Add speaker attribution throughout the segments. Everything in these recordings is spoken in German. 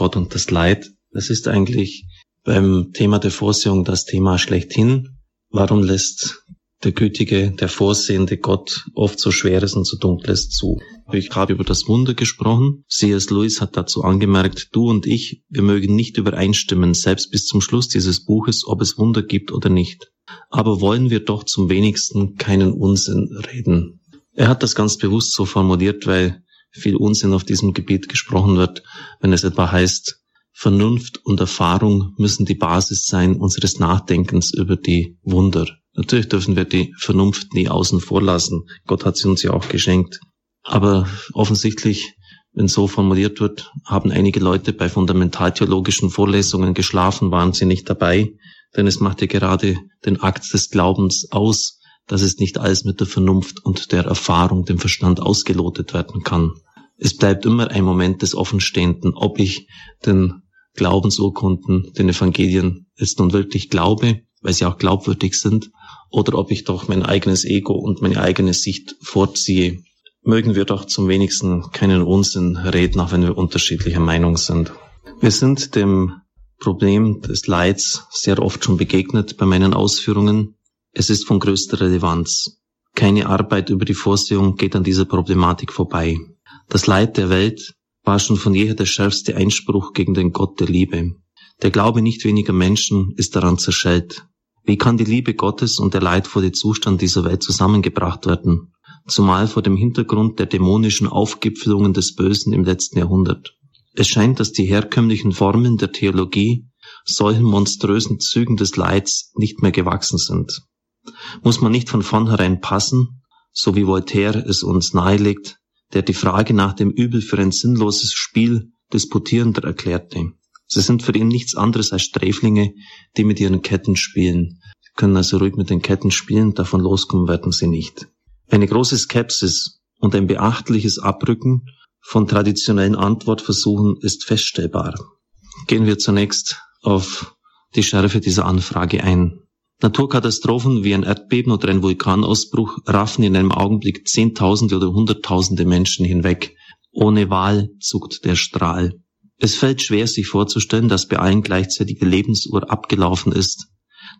Speaker 1: Gott und das Leid. Das ist eigentlich beim Thema der Vorsehung das Thema schlechthin. Warum lässt der gütige, der vorsehende Gott oft so Schweres und so Dunkles zu. Ich habe über das Wunder gesprochen. C.S. Lewis hat dazu angemerkt, du und ich, wir mögen nicht übereinstimmen, selbst bis zum Schluss dieses Buches, ob es Wunder gibt oder nicht. Aber wollen wir doch zum wenigsten keinen Unsinn reden. Er hat das ganz bewusst so formuliert, weil viel Unsinn auf diesem Gebiet gesprochen wird, wenn es etwa heißt, Vernunft und Erfahrung müssen die Basis sein unseres Nachdenkens über die Wunder. Natürlich dürfen wir die Vernunft nie außen vor lassen. Gott hat sie uns ja auch geschenkt. Aber offensichtlich, wenn so formuliert wird, haben einige Leute bei fundamentaltheologischen Vorlesungen geschlafen, waren sie nicht dabei, denn es macht ja gerade den Akt des Glaubens aus, dass es nicht alles mit der Vernunft und der Erfahrung, dem Verstand ausgelotet werden kann. Es bleibt immer ein Moment des Offenstehenden, ob ich den Glaubensurkunden, den Evangelien jetzt nun wirklich glaube, weil sie auch glaubwürdig sind, oder ob ich doch mein eigenes Ego und meine eigene Sicht vorziehe. Mögen wir doch zum wenigsten keinen Unsinn reden, auch wenn wir unterschiedlicher Meinung sind. Wir sind dem Problem des Leids sehr oft schon begegnet bei meinen Ausführungen. Es ist von größter Relevanz. Keine Arbeit über die Vorsehung geht an dieser Problematik vorbei. Das Leid der Welt war schon von jeher der schärfste Einspruch gegen den Gott der Liebe. Der Glaube nicht weniger Menschen ist daran zerschellt. Wie kann die Liebe Gottes und der leidvolle Zustand dieser Welt zusammengebracht werden? Zumal vor dem Hintergrund der dämonischen Aufgipfelungen des Bösen im letzten Jahrhundert. Es scheint, dass die herkömmlichen Formen der Theologie solchen monströsen Zügen des Leids nicht mehr gewachsen sind. Muss man nicht von vornherein passen, so wie Voltaire es uns nahelegt, der die Frage nach dem Übel für ein sinnloses Spiel disputierender erklärte. Sie sind für ihn nichts anderes als Sträflinge, die mit ihren Ketten spielen. Sie können also ruhig mit den Ketten spielen, davon loskommen werden sie nicht. Eine große Skepsis und ein beachtliches Abrücken von traditionellen Antwortversuchen ist feststellbar. Gehen wir zunächst auf die Schärfe dieser Anfrage ein. Naturkatastrophen wie ein Erdbeben oder ein Vulkanausbruch raffen in einem Augenblick Zehntausende oder Hunderttausende Menschen hinweg. Ohne Wahl zuckt der Strahl. Es fällt schwer, sich vorzustellen, dass bei allen gleichzeitig die Lebensuhr abgelaufen ist,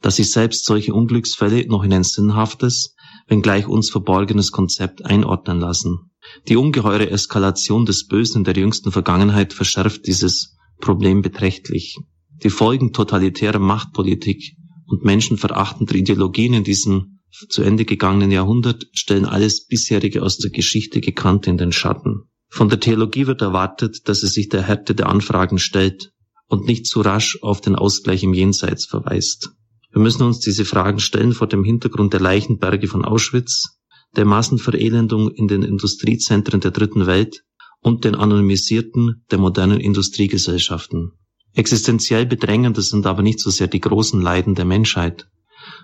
Speaker 1: dass sich selbst solche Unglücksfälle noch in ein sinnhaftes, wenngleich uns verborgenes Konzept einordnen lassen. Die ungeheure Eskalation des Bösen in der jüngsten Vergangenheit verschärft dieses Problem beträchtlich. Die Folgen totalitärer Machtpolitik und menschenverachtender Ideologien in diesem zu Ende gegangenen Jahrhundert stellen alles bisherige aus der Geschichte Gekannte in den Schatten. Von der Theologie wird erwartet, dass sie sich der Härte der Anfragen stellt und nicht zu rasch auf den Ausgleich im Jenseits verweist. Wir müssen uns diese Fragen stellen vor dem Hintergrund der Leichenberge von Auschwitz, der Massenverelendung in den Industriezentren der dritten Welt und den anonymisierten der modernen Industriegesellschaften. Existenziell bedrängender sind aber nicht so sehr die großen Leiden der Menschheit,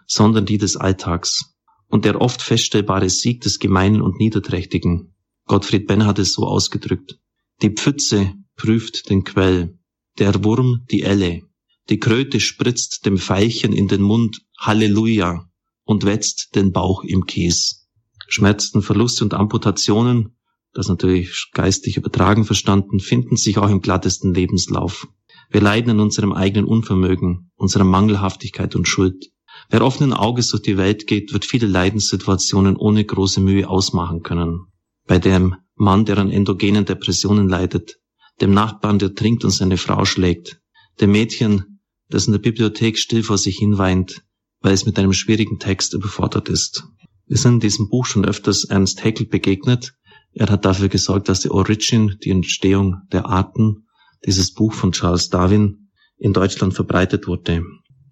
Speaker 1: sondern die des Alltags und der oft feststellbare Sieg des Gemeinen und Niederträchtigen, Gottfried Benn hat es so ausgedrückt. Die Pfütze prüft den Quell, der Wurm die Elle, die Kröte spritzt dem Veilchen in den Mund Halleluja und wetzt den Bauch im Kies. Schmerzen, Verluste und Amputationen, das natürlich geistig übertragen verstanden, finden sich auch im glattesten Lebenslauf. Wir leiden an unserem eigenen Unvermögen, unserer Mangelhaftigkeit und Schuld. Wer offenen Auges durch die Welt geht, wird viele Leidenssituationen ohne große Mühe ausmachen können bei dem Mann, der an endogenen Depressionen leidet, dem Nachbarn, der trinkt und seine Frau schlägt, dem Mädchen, das in der Bibliothek still vor sich hin weint, weil es mit einem schwierigen Text überfordert ist. Wir sind in diesem Buch schon öfters Ernst Haeckel begegnet. Er hat dafür gesorgt, dass die Origin, die Entstehung der Arten, dieses Buch von Charles Darwin in Deutschland verbreitet wurde.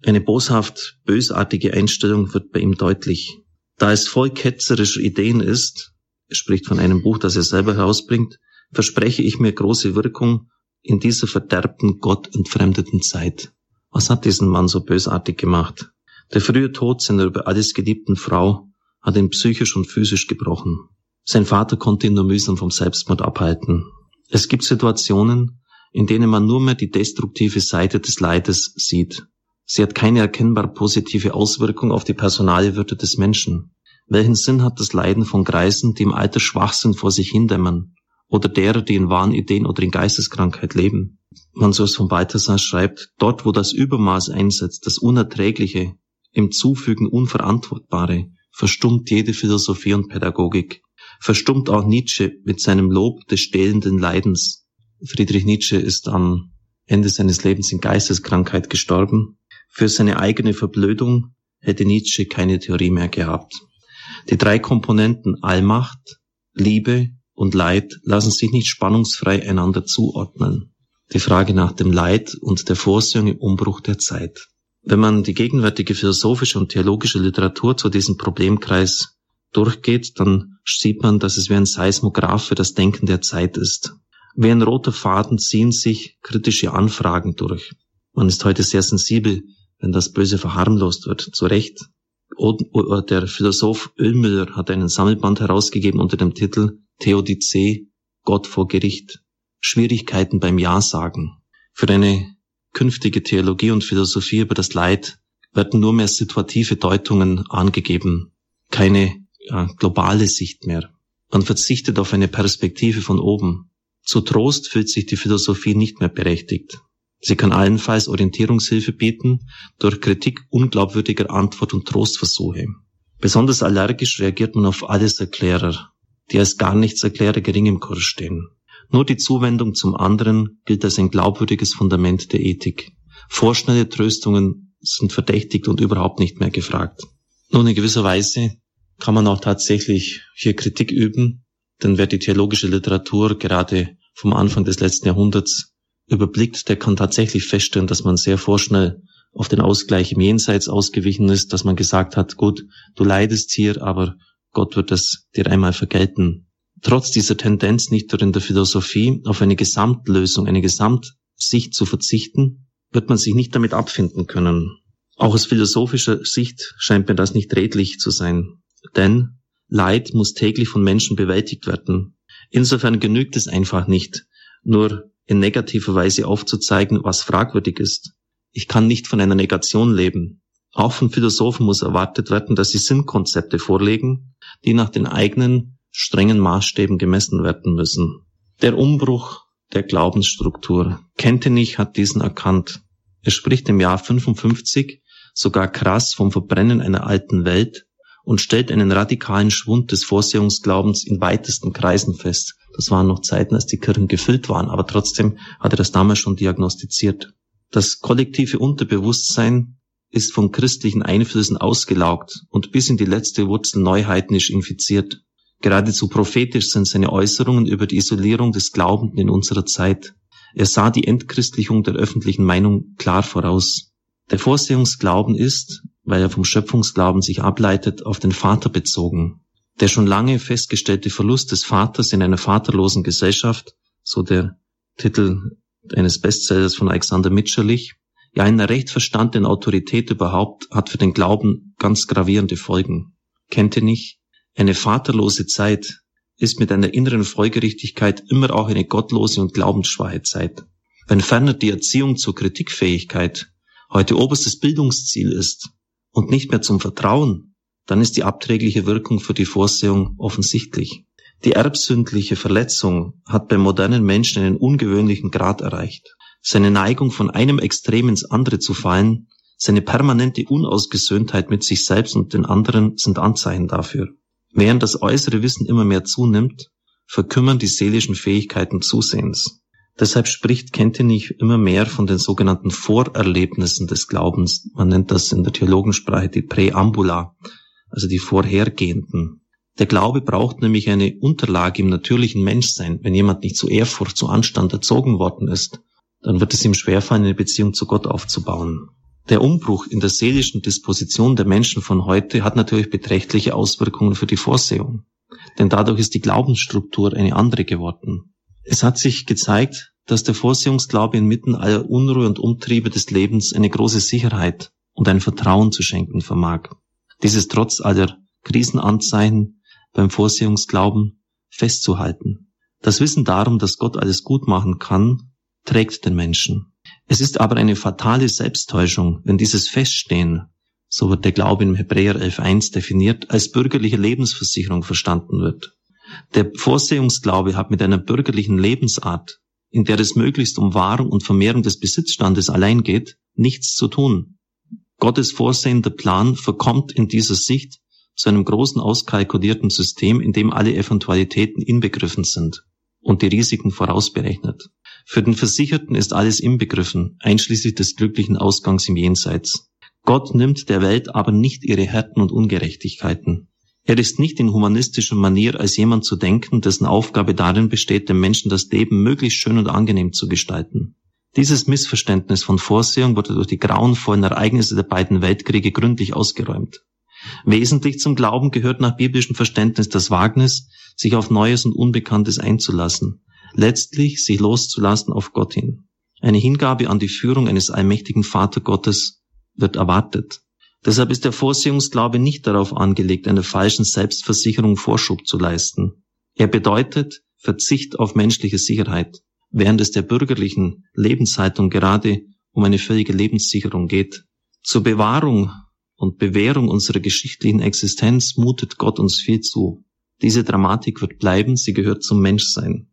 Speaker 1: Eine boshaft bösartige Einstellung wird bei ihm deutlich. Da es voll ketzerischer Ideen ist, er spricht von einem Buch, das er selber herausbringt, verspreche ich mir große Wirkung in dieser verderbten, gottentfremdeten Zeit. Was hat diesen Mann so bösartig gemacht? Der frühe Tod seiner über alles geliebten Frau hat ihn psychisch und physisch gebrochen. Sein Vater konnte ihn nur mühsam vom Selbstmord abhalten. Es gibt Situationen, in denen man nur mehr die destruktive Seite des Leides sieht. Sie hat keine erkennbar positive Auswirkung auf die personale Würde des Menschen. Welchen Sinn hat das Leiden von Greisen, die im Alter schwach sind, vor sich hindämmern oder derer, die in Wahnideen oder in Geisteskrankheit leben. Mansurs von Balthasar schreibt, dort wo das Übermaß einsetzt, das Unerträgliche, im Zufügen Unverantwortbare, verstummt jede Philosophie und Pädagogik. Verstummt auch Nietzsche mit seinem Lob des stählenden Leidens. Friedrich Nietzsche ist am Ende seines Lebens in Geisteskrankheit gestorben. Für seine eigene Verblödung hätte Nietzsche keine Theorie mehr gehabt. Die drei Komponenten Allmacht, Liebe und Leid lassen sich nicht spannungsfrei einander zuordnen. Die Frage nach dem Leid und der Vorsehung im Umbruch der Zeit. Wenn man die gegenwärtige philosophische und theologische Literatur zu diesem Problemkreis durchgeht, dann sieht man, dass es wie ein Seismograph für das Denken der Zeit ist. Wie ein roter Faden ziehen sich kritische Anfragen durch. Man ist heute sehr sensibel, wenn das Böse verharmlost wird, zu Recht. Der Philosoph Ölmüller hat einen Sammelband herausgegeben unter dem Titel Theodizee, Gott vor Gericht. Schwierigkeiten beim Ja-Sagen. Für eine künftige Theologie und Philosophie über das Leid werden nur mehr situative Deutungen angegeben, keine ja, globale Sicht mehr. Man verzichtet auf eine Perspektive von oben. Zu Trost fühlt sich die Philosophie nicht mehr berechtigt. Sie kann allenfalls Orientierungshilfe bieten durch Kritik unglaubwürdiger Antwort und Trostversuche. Besonders allergisch reagiert man auf Alleserklärer, die als gar nichts Erklärer gering im Kurs stehen. Nur die Zuwendung zum anderen gilt als ein glaubwürdiges Fundament der Ethik. Vorschnelle Tröstungen sind verdächtigt und überhaupt nicht mehr gefragt. Nun, in gewisser Weise kann man auch tatsächlich hier Kritik üben, denn wer die theologische Literatur gerade vom Anfang des letzten Jahrhunderts überblickt, der kann tatsächlich feststellen, dass man sehr vorschnell auf den Ausgleich im Jenseits ausgewichen ist, dass man gesagt hat, gut, du leidest hier, aber Gott wird das dir einmal vergelten. Trotz dieser Tendenz nicht nur in der Philosophie auf eine Gesamtlösung, eine Gesamtsicht zu verzichten, wird man sich nicht damit abfinden können. Auch aus philosophischer Sicht scheint mir das nicht redlich zu sein. Denn Leid muss täglich von Menschen bewältigt werden. Insofern genügt es einfach nicht, nur in negativer Weise aufzuzeigen, was fragwürdig ist. Ich kann nicht von einer Negation leben. Auch von Philosophen muss erwartet werden, dass sie Sinnkonzepte vorlegen, die nach den eigenen strengen Maßstäben gemessen werden müssen. Der Umbruch der Glaubensstruktur. Kentenich hat diesen erkannt. Er spricht im Jahr 55 sogar krass vom Verbrennen einer alten Welt und stellt einen radikalen Schwund des Vorsehungsglaubens in weitesten Kreisen fest. Das waren noch Zeiten, als die Kirchen gefüllt waren, aber trotzdem hat er das damals schon diagnostiziert. Das kollektive Unterbewusstsein ist von christlichen Einflüssen ausgelaugt und bis in die letzte Wurzel neuheitnisch infiziert. Geradezu prophetisch sind seine Äußerungen über die Isolierung des Glaubenden in unserer Zeit. Er sah die Entchristlichung der öffentlichen Meinung klar voraus. Der Vorsehungsglauben ist, weil er vom Schöpfungsglauben sich ableitet, auf den Vater bezogen. Der schon lange festgestellte Verlust des Vaters in einer vaterlosen Gesellschaft, so der Titel eines Bestsellers von Alexander Mitscherlich, ja einer recht verstandenen Autorität überhaupt, hat für den Glauben ganz gravierende Folgen. Kennt ihr nicht? Eine vaterlose Zeit ist mit einer inneren Folgerichtigkeit immer auch eine gottlose und glaubensschwache Zeit. Wenn ferner die Erziehung zur Kritikfähigkeit heute oberstes Bildungsziel ist, und nicht mehr zum Vertrauen, dann ist die abträgliche Wirkung für die Vorsehung offensichtlich. Die erbsündliche Verletzung hat beim modernen Menschen einen ungewöhnlichen Grad erreicht. Seine Neigung von einem Extrem ins andere zu fallen, seine permanente Unausgesöhntheit mit sich selbst und den anderen sind Anzeichen dafür. Während das äußere Wissen immer mehr zunimmt, verkümmern die seelischen Fähigkeiten zusehends. Deshalb spricht Kentenich immer mehr von den sogenannten Vorerlebnissen des Glaubens. Man nennt das in der Theologensprache die Präambula, also die vorhergehenden. Der Glaube braucht nämlich eine Unterlage im natürlichen Menschsein. Wenn jemand nicht zu Ehrfurcht, zu Anstand erzogen worden ist, dann wird es ihm schwerfallen, eine Beziehung zu Gott aufzubauen. Der Umbruch in der seelischen Disposition der Menschen von heute hat natürlich beträchtliche Auswirkungen für die Vorsehung. Denn dadurch ist die Glaubensstruktur eine andere geworden. Es hat sich gezeigt, dass der Vorsehungsglaube inmitten aller Unruhe und Umtriebe des Lebens eine große Sicherheit und ein Vertrauen zu schenken vermag. Dieses trotz aller Krisenanzeichen beim Vorsehungsglauben festzuhalten. Das Wissen darum, dass Gott alles gut machen kann, trägt den Menschen. Es ist aber eine fatale Selbsttäuschung, wenn dieses Feststehen, so wird der Glaube im Hebräer 11.1 definiert, als bürgerliche Lebensversicherung verstanden wird. Der Vorsehungsglaube hat mit einer bürgerlichen Lebensart, in der es möglichst um Wahrung und Vermehrung des Besitzstandes allein geht, nichts zu tun. Gottes vorsehender Plan verkommt in dieser Sicht zu einem großen auskalkulierten System, in dem alle Eventualitäten inbegriffen sind und die Risiken vorausberechnet. Für den Versicherten ist alles inbegriffen, einschließlich des glücklichen Ausgangs im Jenseits. Gott nimmt der Welt aber nicht ihre Härten und Ungerechtigkeiten. Er ist nicht in humanistischer Manier als jemand zu denken, dessen Aufgabe darin besteht, dem Menschen das Leben möglichst schön und angenehm zu gestalten. Dieses Missverständnis von Vorsehung wurde durch die grauenvollen Ereignisse der beiden Weltkriege gründlich ausgeräumt. Wesentlich zum Glauben gehört nach biblischem Verständnis das Wagnis, sich auf Neues und Unbekanntes einzulassen, letztlich sich loszulassen auf Gott hin. Eine Hingabe an die Führung eines allmächtigen Vatergottes wird erwartet. Deshalb ist der Vorsehungsglaube nicht darauf angelegt, einer falschen Selbstversicherung Vorschub zu leisten. Er bedeutet Verzicht auf menschliche Sicherheit, während es der bürgerlichen Lebenshaltung gerade um eine völlige Lebenssicherung geht. Zur Bewahrung und Bewährung unserer geschichtlichen Existenz mutet Gott uns viel zu. Diese Dramatik wird bleiben, sie gehört zum Menschsein.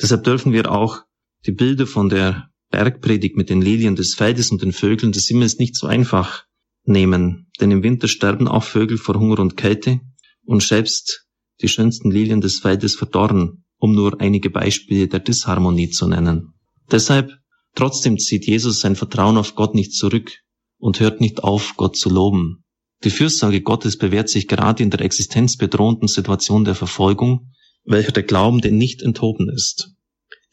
Speaker 1: Deshalb dürfen wir auch die Bilder von der Bergpredigt mit den Lilien des Feldes und den Vögeln des Himmels nicht so einfach nehmen, denn im Winter sterben auch Vögel vor Hunger und Kälte und selbst die schönsten Lilien des Feldes verdorren, um nur einige Beispiele der Disharmonie zu nennen. Deshalb trotzdem zieht Jesus sein Vertrauen auf Gott nicht zurück und hört nicht auf, Gott zu loben. Die Fürsorge Gottes bewährt sich gerade in der existenzbedrohenden Situation der Verfolgung, welcher der Glauben denn nicht enthoben ist.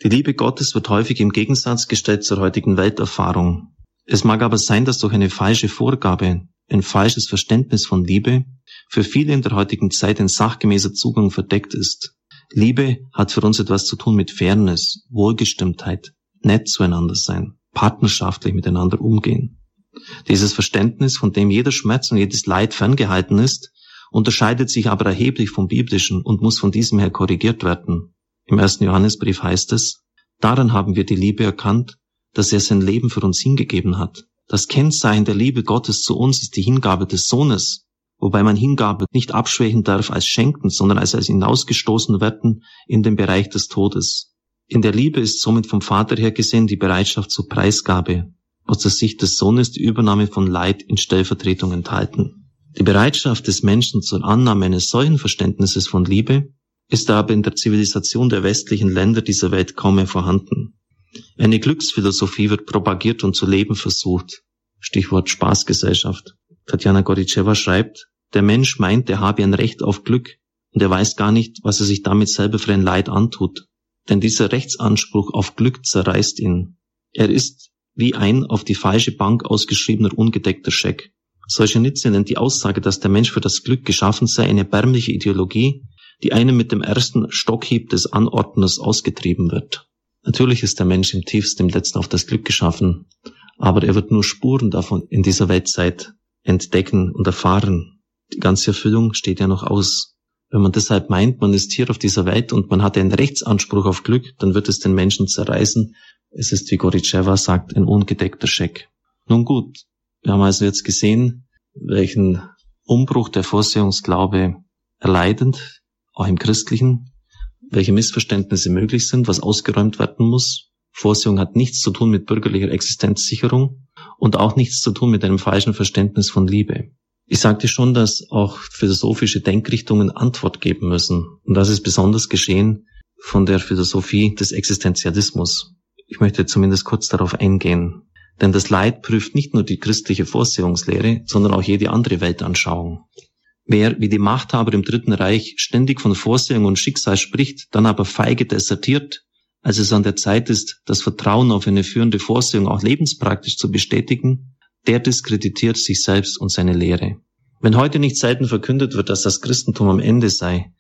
Speaker 1: Die Liebe Gottes wird häufig im Gegensatz gestellt zur heutigen Welterfahrung. Es mag aber sein, dass durch eine falsche Vorgabe, ein falsches Verständnis von Liebe für viele in der heutigen Zeit ein sachgemäßer Zugang verdeckt ist. Liebe hat für uns etwas zu tun mit Fairness, Wohlgestimmtheit, nett zueinander sein, partnerschaftlich miteinander umgehen. Dieses Verständnis, von dem jeder Schmerz und jedes Leid ferngehalten ist, unterscheidet sich aber erheblich vom biblischen und muss von diesem her korrigiert werden. Im ersten Johannesbrief heißt es, daran haben wir die Liebe erkannt, dass er sein Leben für uns hingegeben hat. Das Kennzeichen der Liebe Gottes zu uns ist die Hingabe des Sohnes, wobei man Hingabe nicht abschwächen darf als Schenken, sondern als als hinausgestoßen werden in den Bereich des Todes. In der Liebe ist somit vom Vater her gesehen die Bereitschaft zur Preisgabe, aus der Sicht des Sohnes die Übernahme von Leid in Stellvertretung enthalten. Die Bereitschaft des Menschen zur Annahme eines solchen Verständnisses von Liebe ist aber in der Zivilisation der westlichen Länder dieser Welt kaum mehr vorhanden. Eine Glücksphilosophie wird propagiert und zu leben versucht. Stichwort Spaßgesellschaft. Tatjana Goritscheva schreibt, der Mensch meint, er habe ein Recht auf Glück und er weiß gar nicht, was er sich damit selber für ein Leid antut. Denn dieser Rechtsanspruch auf Glück zerreißt ihn. Er ist wie ein auf die falsche Bank ausgeschriebener ungedeckter Scheck. Solzhenitsyn nennt die Aussage, dass der Mensch für das Glück geschaffen sei, eine erbärmliche Ideologie, die einem mit dem ersten Stockhieb des Anordners ausgetrieben wird. Natürlich ist der Mensch im tiefsten, im letzten auf das Glück geschaffen, aber er wird nur Spuren davon in dieser Weltzeit entdecken und erfahren. Die ganze Erfüllung steht ja noch aus. Wenn man deshalb meint, man ist hier auf dieser Welt und man hat einen Rechtsanspruch auf Glück, dann wird es den Menschen zerreißen es ist, wie Goritscheva sagt, ein ungedeckter Scheck. Nun gut, wir haben also jetzt gesehen, welchen Umbruch der Vorsehungsglaube erleidend, auch im Christlichen, welche Missverständnisse möglich sind, was ausgeräumt werden muss. Vorsehung hat nichts zu tun mit bürgerlicher Existenzsicherung und auch nichts zu tun mit einem falschen Verständnis von Liebe. Ich sagte schon, dass auch philosophische Denkrichtungen Antwort geben müssen. Und das ist besonders geschehen von der Philosophie des Existenzialismus. Ich möchte zumindest kurz darauf eingehen. Denn das Leid prüft nicht nur die christliche Vorsehungslehre, sondern auch jede andere Weltanschauung. Wer wie die Machthaber im Dritten Reich ständig von Vorsehung und Schicksal spricht, dann aber feige desertiert, als es an der Zeit ist, das Vertrauen auf eine führende Vorsehung auch lebenspraktisch zu bestätigen, der diskreditiert sich selbst und seine Lehre. Wenn heute nicht selten verkündet wird, dass das Christentum am Ende sei,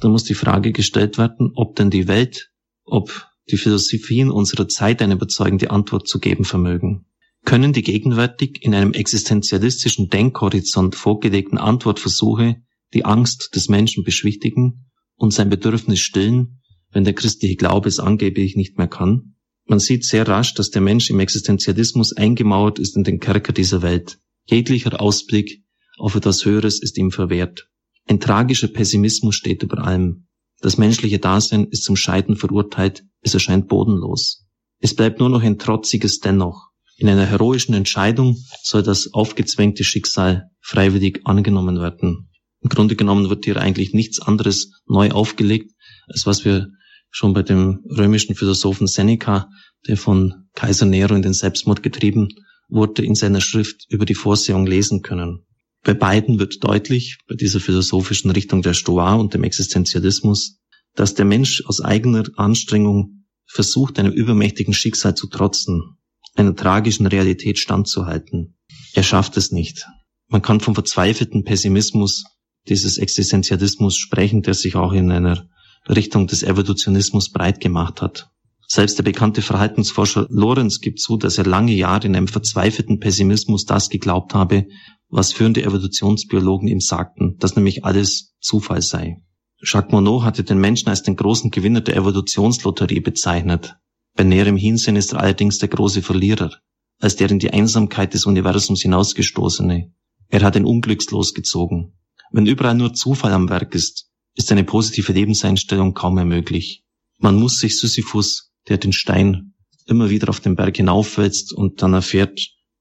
Speaker 1: dann muss die Frage gestellt werden, ob denn die Welt, ob die Philosophien unserer Zeit eine überzeugende Antwort zu geben vermögen. Können die gegenwärtig in einem existenzialistischen Denkhorizont vorgelegten Antwortversuche die Angst des Menschen beschwichtigen und sein Bedürfnis stillen, wenn der christliche Glaube es angeblich nicht mehr kann? Man sieht sehr rasch, dass der Mensch im Existenzialismus eingemauert ist in den Kerker dieser Welt. Jeglicher Ausblick auf etwas Höheres ist ihm verwehrt. Ein tragischer Pessimismus steht über allem. Das menschliche Dasein ist zum Scheiden verurteilt, es erscheint bodenlos. Es bleibt nur noch ein trotziges Dennoch. In einer heroischen Entscheidung soll das aufgezwängte Schicksal freiwillig angenommen werden. Im Grunde genommen wird hier eigentlich nichts anderes neu aufgelegt, als was wir schon bei dem römischen Philosophen Seneca, der von Kaiser Nero in den Selbstmord getrieben wurde, in seiner Schrift über die Vorsehung lesen können. Bei beiden wird deutlich, bei dieser philosophischen Richtung der Stoa und dem Existenzialismus, dass der Mensch aus eigener Anstrengung versucht, einem übermächtigen Schicksal zu trotzen, einer tragischen Realität standzuhalten. Er schafft es nicht. Man kann vom verzweifelten Pessimismus dieses Existenzialismus sprechen, der sich auch in einer Richtung des Evolutionismus breit gemacht hat. Selbst der bekannte Verhaltensforscher Lorenz gibt zu, dass er lange Jahre in einem verzweifelten Pessimismus das geglaubt habe, was führende Evolutionsbiologen ihm sagten, dass nämlich alles Zufall sei. Jacques Monod hatte den Menschen als den großen Gewinner der Evolutionslotterie bezeichnet. Bei näherem Hinsehen ist er allerdings der große Verlierer, als der in die Einsamkeit des Universums hinausgestoßene. Er hat ein Unglückslos gezogen. Wenn überall nur Zufall am Werk ist, ist eine positive Lebenseinstellung kaum mehr möglich. Man muss sich Sisyphus, der den Stein immer wieder auf den Berg hinaufwälzt und dann erfährt,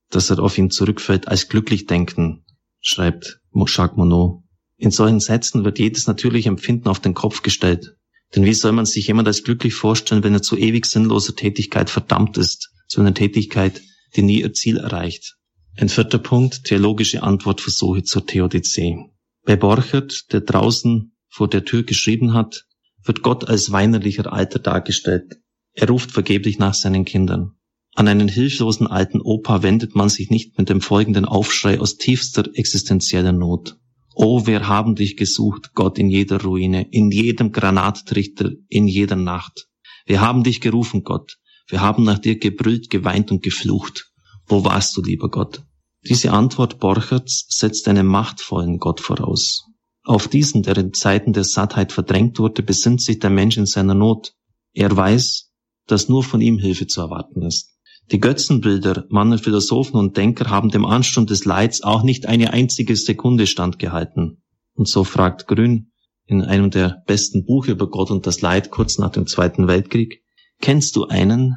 Speaker 1: dass er auf ihn zurückfällt, als glücklich denken, schreibt Jacques Monod. In solchen Sätzen wird jedes natürliche Empfinden auf den Kopf gestellt. Denn wie soll man sich jemand als glücklich vorstellen, wenn er zu ewig sinnloser Tätigkeit verdammt ist, zu einer Tätigkeit, die nie ihr Ziel erreicht? Ein vierter Punkt, theologische Antwortversuche zur Theodizee. Bei Borchert, der draußen vor der Tür geschrieben hat, wird Gott als weinerlicher Alter dargestellt. Er ruft vergeblich nach seinen Kindern. An einen hilflosen alten Opa wendet man sich nicht mit dem folgenden Aufschrei aus tiefster existenzieller Not. O, wir haben dich gesucht, Gott in jeder Ruine, in jedem Granattrichter, in jeder Nacht. Wir haben dich gerufen, Gott. Wir haben nach dir gebrüllt, geweint und geflucht. Wo warst du, lieber Gott? Diese Antwort Borcherts setzt einen machtvollen Gott voraus. Auf diesen, der in Zeiten der Sattheit verdrängt wurde, besinnt sich der Mensch in seiner Not. Er weiß, dass nur von ihm Hilfe zu erwarten ist. Die Götzenbilder mancher Philosophen und Denker haben dem Ansturm des Leids auch nicht eine einzige Sekunde standgehalten. Und so fragt Grün in einem der besten Buche über Gott und das Leid kurz nach dem Zweiten Weltkrieg, kennst du einen,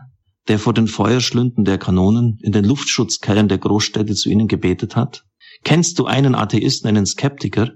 Speaker 1: der vor den Feuerschlünden der Kanonen in den Luftschutzkellern der Großstädte zu ihnen gebetet hat? Kennst du einen Atheisten, einen Skeptiker,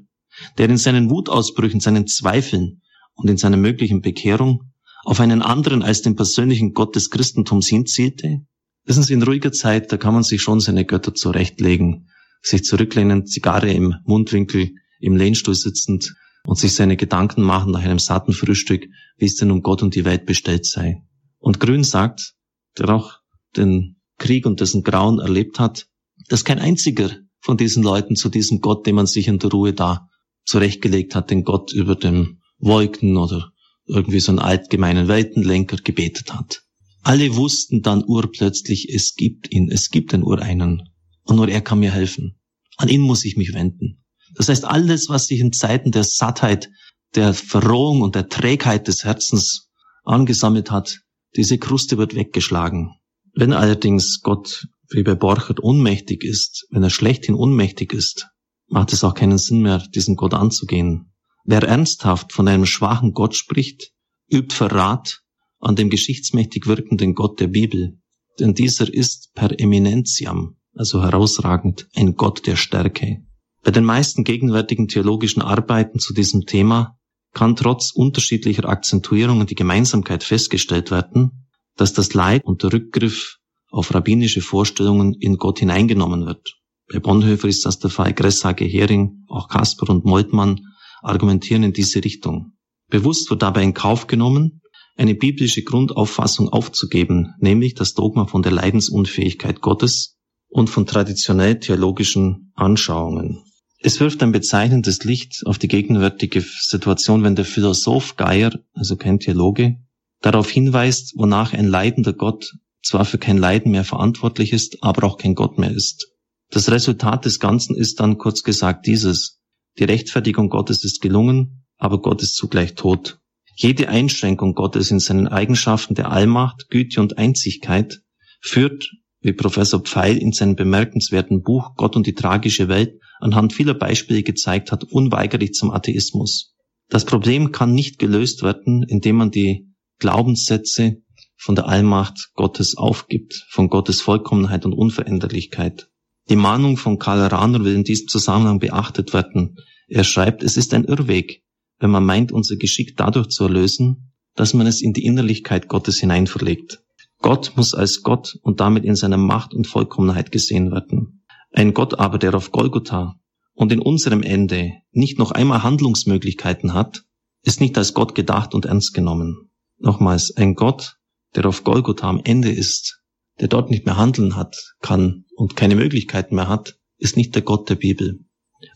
Speaker 1: der in seinen Wutausbrüchen, seinen Zweifeln und in seiner möglichen Bekehrung auf einen anderen als den persönlichen Gott des Christentums hinzielte? Wissen Sie, in ruhiger Zeit, da kann man sich schon seine Götter zurechtlegen, sich zurücklehnen, Zigarre im Mundwinkel, im Lehnstuhl sitzend und sich seine Gedanken machen nach einem satten Frühstück, wie es denn um Gott und die Welt bestellt sei. Und Grün sagt, der auch den Krieg und dessen Grauen erlebt hat, dass kein einziger von diesen Leuten zu diesem Gott, den man sich in der Ruhe da zurechtgelegt hat, den Gott über dem Wolken oder irgendwie so einen altgemeinen Weltenlenker gebetet hat. Alle wussten dann urplötzlich, es gibt ihn, es gibt den Ureinen. Und nur er kann mir helfen. An ihn muss ich mich wenden. Das heißt, alles, was sich in Zeiten der Sattheit, der Verrohung und der Trägheit des Herzens angesammelt hat, diese Kruste wird weggeschlagen. Wenn allerdings Gott, wie bei Borchert, unmächtig ist, wenn er schlechthin unmächtig ist, macht es auch keinen Sinn mehr, diesen Gott anzugehen. Wer ernsthaft von einem schwachen Gott spricht, übt Verrat an dem geschichtsmächtig wirkenden Gott der Bibel, denn dieser ist per eminentiam, also herausragend, ein Gott der Stärke. Bei den meisten gegenwärtigen theologischen Arbeiten zu diesem Thema kann trotz unterschiedlicher Akzentuierungen die Gemeinsamkeit festgestellt werden, dass das Leid und der Rückgriff auf rabbinische Vorstellungen in Gott hineingenommen wird. Bei Bonhoeffer ist das der Fall, Gresshage, Hering, auch Kasper und Moltmann argumentieren in diese Richtung. Bewusst wird dabei in Kauf genommen, eine biblische Grundauffassung aufzugeben, nämlich das Dogma von der Leidensunfähigkeit Gottes und von traditionell theologischen Anschauungen. Es wirft ein bezeichnendes Licht auf die gegenwärtige Situation, wenn der Philosoph Geier, also kein Theologe, darauf hinweist, wonach ein leidender Gott zwar für kein Leiden mehr verantwortlich ist, aber auch kein Gott mehr ist. Das Resultat des Ganzen ist dann kurz gesagt dieses. Die Rechtfertigung Gottes ist gelungen, aber Gott ist zugleich tot. Jede Einschränkung Gottes in seinen Eigenschaften der Allmacht, Güte und Einzigkeit führt, wie Professor Pfeil in seinem bemerkenswerten Buch Gott und die tragische Welt anhand vieler Beispiele gezeigt hat, unweigerlich zum Atheismus. Das Problem kann nicht gelöst werden, indem man die Glaubenssätze von der Allmacht Gottes aufgibt, von Gottes Vollkommenheit und Unveränderlichkeit. Die Mahnung von Karl Rahner will in diesem Zusammenhang beachtet werden. Er schreibt, es ist ein Irrweg, wenn man meint, unser Geschick dadurch zu erlösen, dass man es in die Innerlichkeit Gottes hineinverlegt. Gott muss als Gott und damit in seiner Macht und Vollkommenheit gesehen werden. Ein Gott aber, der auf Golgotha und in unserem Ende nicht noch einmal Handlungsmöglichkeiten hat, ist nicht als Gott gedacht und ernst genommen. Nochmals, ein Gott, der auf Golgotha am Ende ist, der dort nicht mehr handeln hat, kann und keine Möglichkeiten mehr hat, ist nicht der Gott der Bibel.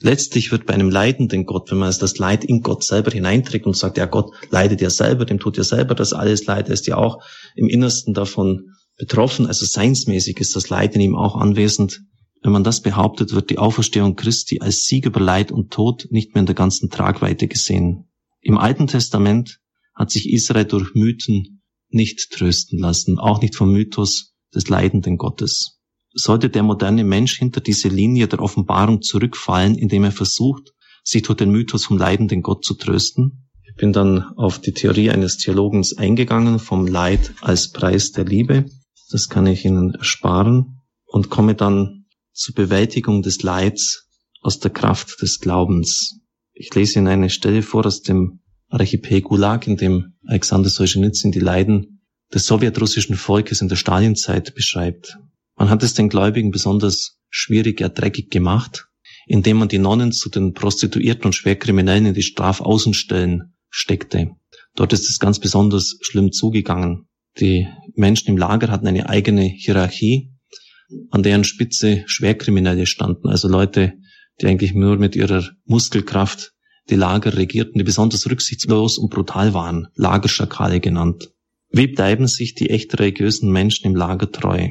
Speaker 1: Letztlich wird bei einem leidenden Gott, wenn man das Leid in Gott selber hineinträgt und sagt, ja Gott leidet ja selber, dem tut ja selber das alles leid, er ist ja auch im Innersten davon betroffen, also seinsmäßig ist das Leid in ihm auch anwesend. Wenn man das behauptet, wird die Auferstehung Christi als Sieg über Leid und Tod nicht mehr in der ganzen Tragweite gesehen. Im Alten Testament hat sich Israel durch Mythen nicht trösten lassen, auch nicht vom Mythos des leidenden Gottes. Sollte der moderne Mensch hinter diese Linie der Offenbarung zurückfallen, indem er versucht, sich durch den Mythos vom leidenden Gott zu trösten? Ich bin dann auf die Theorie eines Theologens eingegangen vom Leid als Preis der Liebe. Das kann ich Ihnen ersparen und komme dann zur Bewältigung des Leids aus der Kraft des Glaubens. Ich lese Ihnen eine Stelle vor aus dem Archipel Gulag, in dem Alexander Solzhenitsyn die Leiden des sowjetrussischen Volkes in der Stalinzeit beschreibt. Man hat es den Gläubigen besonders schwierig, ja gemacht, indem man die Nonnen zu den Prostituierten und Schwerkriminellen in die Strafaußenstellen steckte. Dort ist es ganz besonders schlimm zugegangen. Die Menschen im Lager hatten eine eigene Hierarchie, an deren Spitze Schwerkriminelle standen, also Leute, die eigentlich nur mit ihrer Muskelkraft die Lager regierten, die besonders rücksichtslos und brutal waren, Lagerschakale genannt. Wie bleiben sich die echt religiösen Menschen im Lager treu?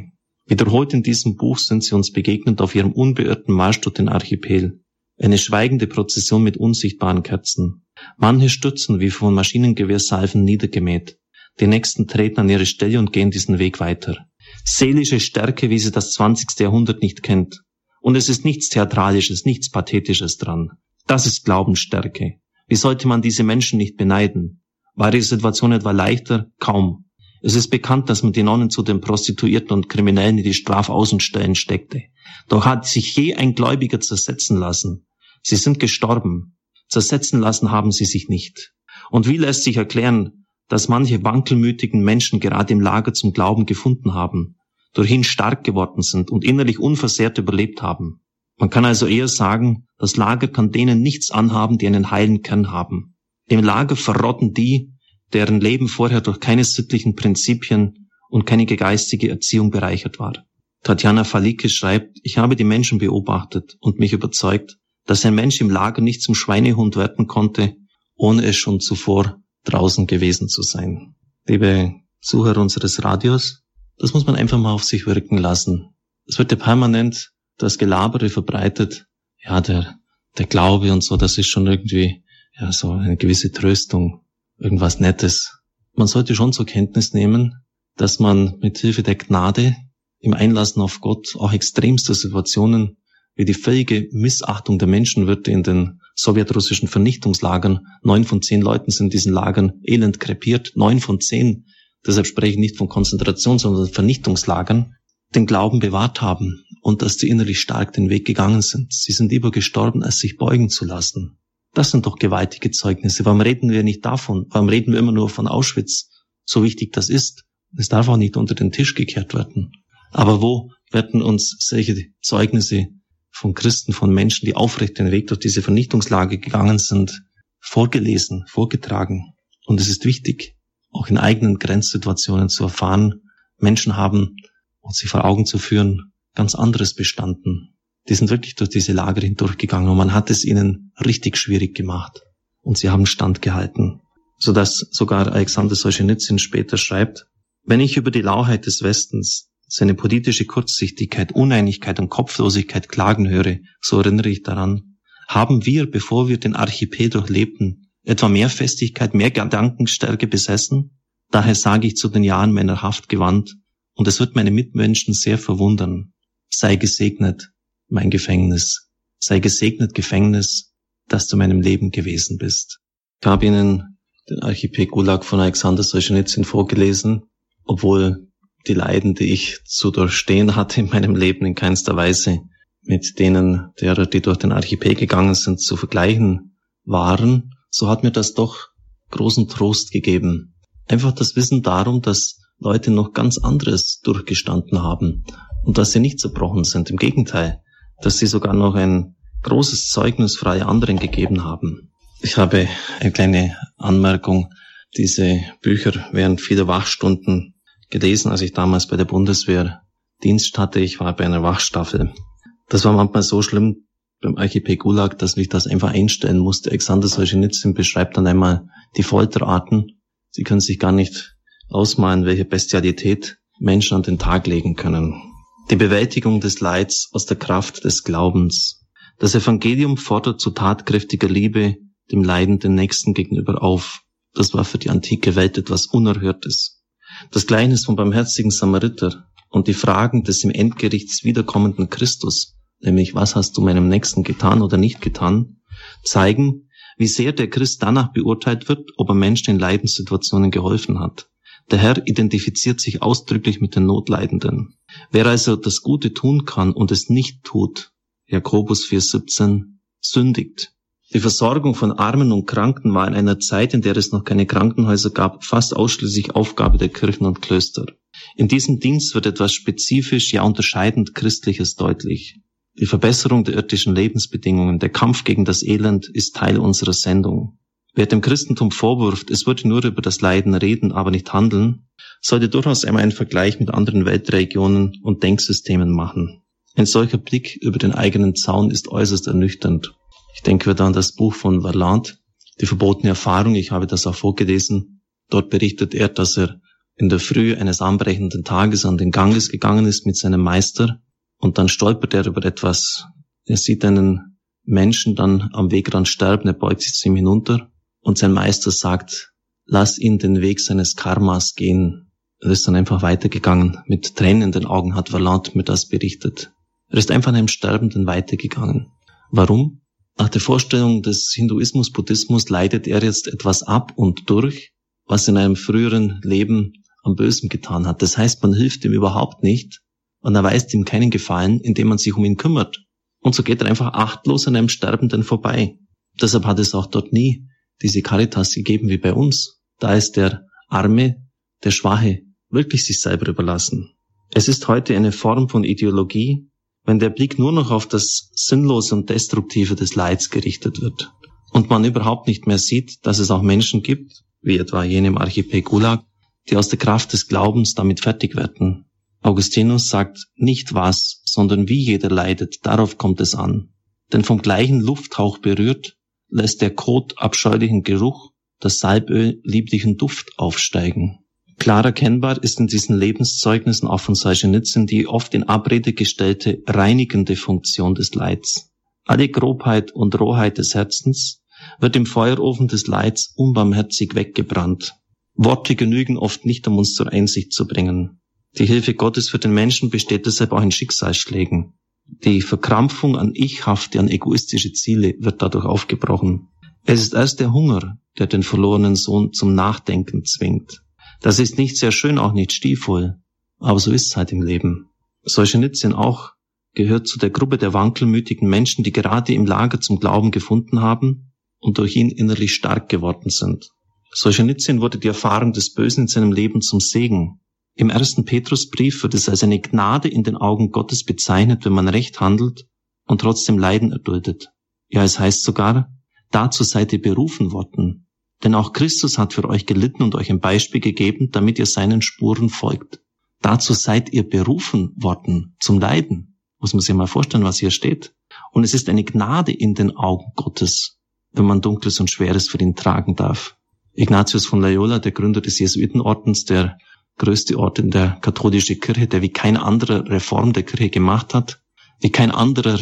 Speaker 1: Wiederholt in diesem Buch sind sie uns begegnet auf ihrem unbeirrten Marsch durch den Archipel. Eine schweigende Prozession mit unsichtbaren Kerzen. Manche stürzen wie von Maschinengewehrsalven niedergemäht. Die nächsten treten an ihre Stelle und gehen diesen Weg weiter. Seelische Stärke, wie sie das 20. Jahrhundert nicht kennt. Und es ist nichts Theatralisches, nichts Pathetisches dran. Das ist Glaubensstärke. Wie sollte man diese Menschen nicht beneiden? War die Situation etwa leichter? Kaum. Es ist bekannt, dass man die Nonnen zu den Prostituierten und Kriminellen in die Strafaußenstellen steckte. Doch hat sich je ein Gläubiger zersetzen lassen. Sie sind gestorben. Zersetzen lassen haben sie sich nicht. Und wie lässt sich erklären, dass manche wankelmütigen Menschen gerade im Lager zum Glauben gefunden haben, durch ihn stark geworden sind und innerlich unversehrt überlebt haben? Man kann also eher sagen, das Lager kann denen nichts anhaben, die einen heilen Kern haben. Im Lager verrotten die, deren Leben vorher durch keine sittlichen Prinzipien und keine geistige Erziehung bereichert war. Tatjana Falike schreibt, ich habe die Menschen beobachtet und mich überzeugt, dass ein Mensch im Lager nicht zum Schweinehund werden konnte, ohne es schon zuvor draußen gewesen zu sein. Liebe Zuhörer unseres Radios, das muss man einfach mal auf sich wirken lassen. Es wird ja permanent das Gelabere verbreitet, ja, der, der Glaube und so, das ist schon irgendwie, ja, so eine gewisse Tröstung, irgendwas Nettes. Man sollte schon zur Kenntnis nehmen, dass man mit Hilfe der Gnade im Einlassen auf Gott auch extremste Situationen wie die völlige Missachtung der Menschenwürde in den sowjetrussischen Vernichtungslagern. Neun von zehn Leuten sind in diesen Lagern elend krepiert. Neun von zehn. Deshalb spreche ich nicht von Konzentration, sondern Vernichtungslagern den Glauben bewahrt haben und dass sie innerlich stark den Weg gegangen sind. Sie sind lieber gestorben, als sich beugen zu lassen. Das sind doch gewaltige Zeugnisse. Warum reden wir nicht davon? Warum reden wir immer nur von Auschwitz? So wichtig das ist. Es darf auch nicht unter den Tisch gekehrt werden. Aber wo werden uns solche Zeugnisse von Christen, von Menschen, die aufrecht den Weg durch diese Vernichtungslage gegangen sind, vorgelesen, vorgetragen? Und es ist wichtig, auch in eigenen Grenzsituationen zu erfahren, Menschen haben und sich vor Augen zu führen, ganz anderes bestanden. Die sind wirklich durch diese Lager hindurchgegangen und man hat es ihnen richtig schwierig gemacht. Und sie haben standgehalten. Sodass sogar Alexander Solzhenitsyn später schreibt, wenn ich über die Lauheit des Westens, seine politische Kurzsichtigkeit, Uneinigkeit und Kopflosigkeit klagen höre, so erinnere ich daran, haben wir, bevor wir den Archipel durchlebten, etwa mehr Festigkeit, mehr Gedankenstärke besessen? Daher sage ich zu den Jahren meiner Haft gewandt, und es wird meine Mitmenschen sehr verwundern. Sei gesegnet, mein Gefängnis. Sei gesegnet, Gefängnis, das zu meinem Leben gewesen bist. Ich habe Ihnen den Archipel Gulag von Alexander Solzhenitsyn vorgelesen, obwohl die Leiden, die ich zu durchstehen hatte in meinem Leben, in keinster Weise mit denen derer, die durch den Archipel gegangen sind, zu vergleichen waren, so hat mir das doch großen Trost gegeben. Einfach das Wissen darum, dass Leute noch ganz anderes durchgestanden haben und dass sie nicht zerbrochen sind. Im Gegenteil, dass sie sogar noch ein großes Zeugnis freie anderen gegeben haben. Ich habe eine kleine Anmerkung. Diese Bücher während vieler Wachstunden gelesen, als ich damals bei der Bundeswehr Dienst hatte. Ich war bei einer Wachstaffel. Das war manchmal so schlimm beim Archipel Gulag, dass ich das einfach einstellen musste. Alexander Solzhenitsyn beschreibt dann einmal die Folterarten. Sie können sich gar nicht ausmalen, welche Bestialität Menschen an den Tag legen können. Die Bewältigung des Leids aus der Kraft des Glaubens. Das Evangelium fordert zu tatkräftiger Liebe dem leidenden Nächsten gegenüber auf. Das war für die antike Welt etwas Unerhörtes. Das Gleichnis vom barmherzigen Samariter und die Fragen des im Endgerichts wiederkommenden Christus, nämlich was hast du meinem Nächsten getan oder nicht getan, zeigen, wie sehr der Christ danach beurteilt wird, ob er Menschen in Leidenssituationen geholfen hat. Der Herr identifiziert sich ausdrücklich mit den Notleidenden. Wer also das Gute tun kann und es nicht tut, Jakobus 4,17, sündigt. Die Versorgung von Armen und Kranken war in einer Zeit, in der es noch keine Krankenhäuser gab, fast ausschließlich Aufgabe der Kirchen und Klöster. In diesem Dienst wird etwas spezifisch, ja unterscheidend Christliches deutlich. Die Verbesserung der irdischen Lebensbedingungen, der Kampf gegen das Elend ist Teil unserer Sendung. Wer dem Christentum vorwirft, es würde nur über das Leiden reden, aber nicht handeln, sollte durchaus einmal einen Vergleich mit anderen Weltregionen und Denksystemen machen. Ein solcher Blick über den eigenen Zaun ist äußerst ernüchternd. Ich denke wieder an das Buch von Verland, Die verbotene Erfahrung, ich habe das auch vorgelesen. Dort berichtet er, dass er in der Früh eines anbrechenden Tages an den Ganges gegangen ist mit seinem Meister und dann stolpert er über etwas. Er sieht einen Menschen dann am Wegrand sterben, er beugt sich zu ihm hinunter und sein Meister sagt, lass ihn den Weg seines Karmas gehen. Er ist dann einfach weitergegangen. Mit Tränen in den Augen hat Verland mir das berichtet. Er ist einfach einem Sterbenden weitergegangen. Warum? Nach der Vorstellung des Hinduismus, Buddhismus leidet er jetzt etwas ab und durch, was in einem früheren Leben am Bösen getan hat. Das heißt, man hilft ihm überhaupt nicht und erweist ihm keinen Gefallen, indem man sich um ihn kümmert. Und so geht er einfach achtlos an einem Sterbenden vorbei. Deshalb hat es auch dort nie diese Caritas gegeben wie bei uns. Da ist der Arme, der Schwache wirklich sich selber überlassen. Es ist heute eine Form von Ideologie, wenn der Blick nur noch auf das Sinnlose und Destruktive des Leids gerichtet wird und man überhaupt nicht mehr sieht, dass es auch Menschen gibt, wie etwa jene im Archipel Gulag, die aus der Kraft des Glaubens damit fertig werden. Augustinus sagt nicht was, sondern wie jeder leidet, darauf kommt es an. Denn vom gleichen Lufthauch berührt, lässt der Kot abscheulichen Geruch, das Salböl lieblichen Duft aufsteigen. Klar erkennbar ist in diesen Lebenszeugnissen auch von Solzhenitsyn die oft in Abrede gestellte reinigende Funktion des Leids. Alle Grobheit und Rohheit des Herzens wird im Feuerofen des Leids unbarmherzig weggebrannt. Worte genügen oft nicht, um uns zur Einsicht zu bringen. Die Hilfe Gottes für den Menschen besteht deshalb auch in Schicksalsschlägen. Die Verkrampfung an ichhafte, an egoistische Ziele wird dadurch aufgebrochen. Es ist erst der Hunger, der den verlorenen Sohn zum Nachdenken zwingt. Das ist nicht sehr schön, auch nicht stilvoll, aber so ist es halt im Leben. Solzhenitsyn auch gehört zu der Gruppe der wankelmütigen Menschen, die gerade im Lager zum Glauben gefunden haben und durch ihn innerlich stark geworden sind. Solzhenitsyn wurde die Erfahrung des Bösen in seinem Leben zum Segen. Im ersten Petrusbrief wird es als eine Gnade in den Augen Gottes bezeichnet, wenn man recht handelt und trotzdem Leiden erduldet. Ja, es heißt sogar, dazu seid ihr berufen worden, denn auch Christus hat für euch gelitten und euch ein Beispiel gegeben, damit ihr seinen Spuren folgt. Dazu seid ihr berufen worden zum Leiden. Muss man sich mal vorstellen, was hier steht. Und es ist eine Gnade in den Augen Gottes, wenn man Dunkles und Schweres für ihn tragen darf. Ignatius von Loyola, der Gründer des Jesuitenordens, der größte Ort in der katholischen Kirche, der wie kein anderer Reform der Kirche gemacht hat, wie kein anderer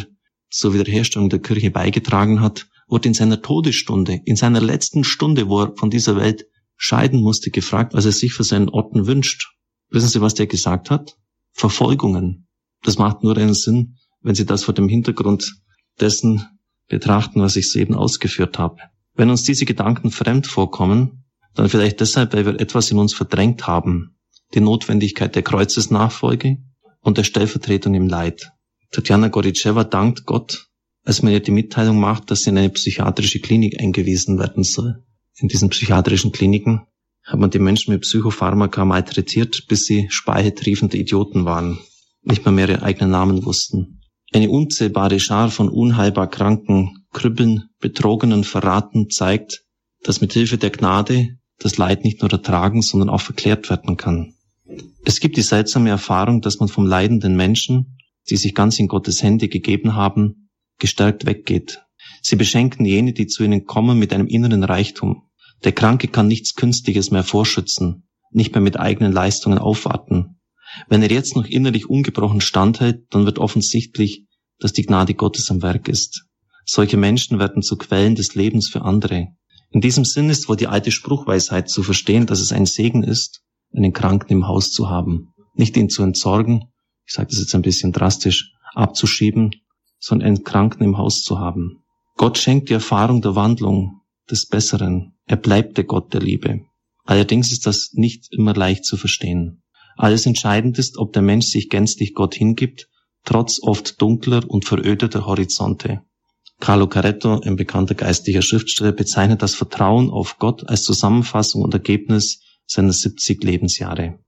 Speaker 1: zur Wiederherstellung der Kirche beigetragen hat, wurde in seiner Todesstunde, in seiner letzten Stunde, wo er von dieser Welt scheiden musste, gefragt, was er sich für seinen Orten wünscht. Wissen Sie, was der gesagt hat? Verfolgungen. Das macht nur einen Sinn, wenn Sie das vor dem Hintergrund dessen betrachten, was ich soeben ausgeführt habe. Wenn uns diese Gedanken fremd vorkommen, dann vielleicht deshalb, weil wir etwas in uns verdrängt haben, die Notwendigkeit der Kreuzesnachfolge und der Stellvertretung im Leid. Tatjana Goritscheva dankt Gott, als man ihr die Mitteilung macht, dass sie in eine psychiatrische Klinik eingewiesen werden soll. In diesen psychiatrischen Kliniken hat man die Menschen mit Psychopharmaka malträtiert, bis sie speichetriefende Idioten waren, nicht mehr, mehr ihre eigenen Namen wussten. Eine unzählbare Schar von unheilbar Kranken, Krüppeln, Betrogenen, Verraten zeigt, dass mit Hilfe der Gnade das Leid nicht nur ertragen, sondern auch verklärt werden kann. Es gibt die seltsame Erfahrung, dass man vom leidenden Menschen, die sich ganz in Gottes Hände gegeben haben, gestärkt weggeht. Sie beschenken jene, die zu ihnen kommen, mit einem inneren Reichtum. Der Kranke kann nichts Künstliches mehr vorschützen, nicht mehr mit eigenen Leistungen aufwarten. Wenn er jetzt noch innerlich ungebrochen standhält, dann wird offensichtlich, dass die Gnade Gottes am Werk ist. Solche Menschen werden zu Quellen des Lebens für andere. In diesem Sinn ist wohl die alte Spruchweisheit zu verstehen, dass es ein Segen ist, einen Kranken im Haus zu haben. Nicht ihn zu entsorgen, ich sage das jetzt ein bisschen drastisch, abzuschieben, sondern einen Kranken im Haus zu haben. Gott schenkt die Erfahrung der Wandlung, des Besseren. Er bleibt der Gott der Liebe. Allerdings ist das nicht immer leicht zu verstehen. Alles entscheidend ist, ob der Mensch sich gänzlich Gott hingibt, trotz oft dunkler und verödeter Horizonte. Carlo Caretto, ein bekannter geistlicher Schriftsteller, bezeichnet das Vertrauen auf Gott als Zusammenfassung und Ergebnis seiner 70 Lebensjahre.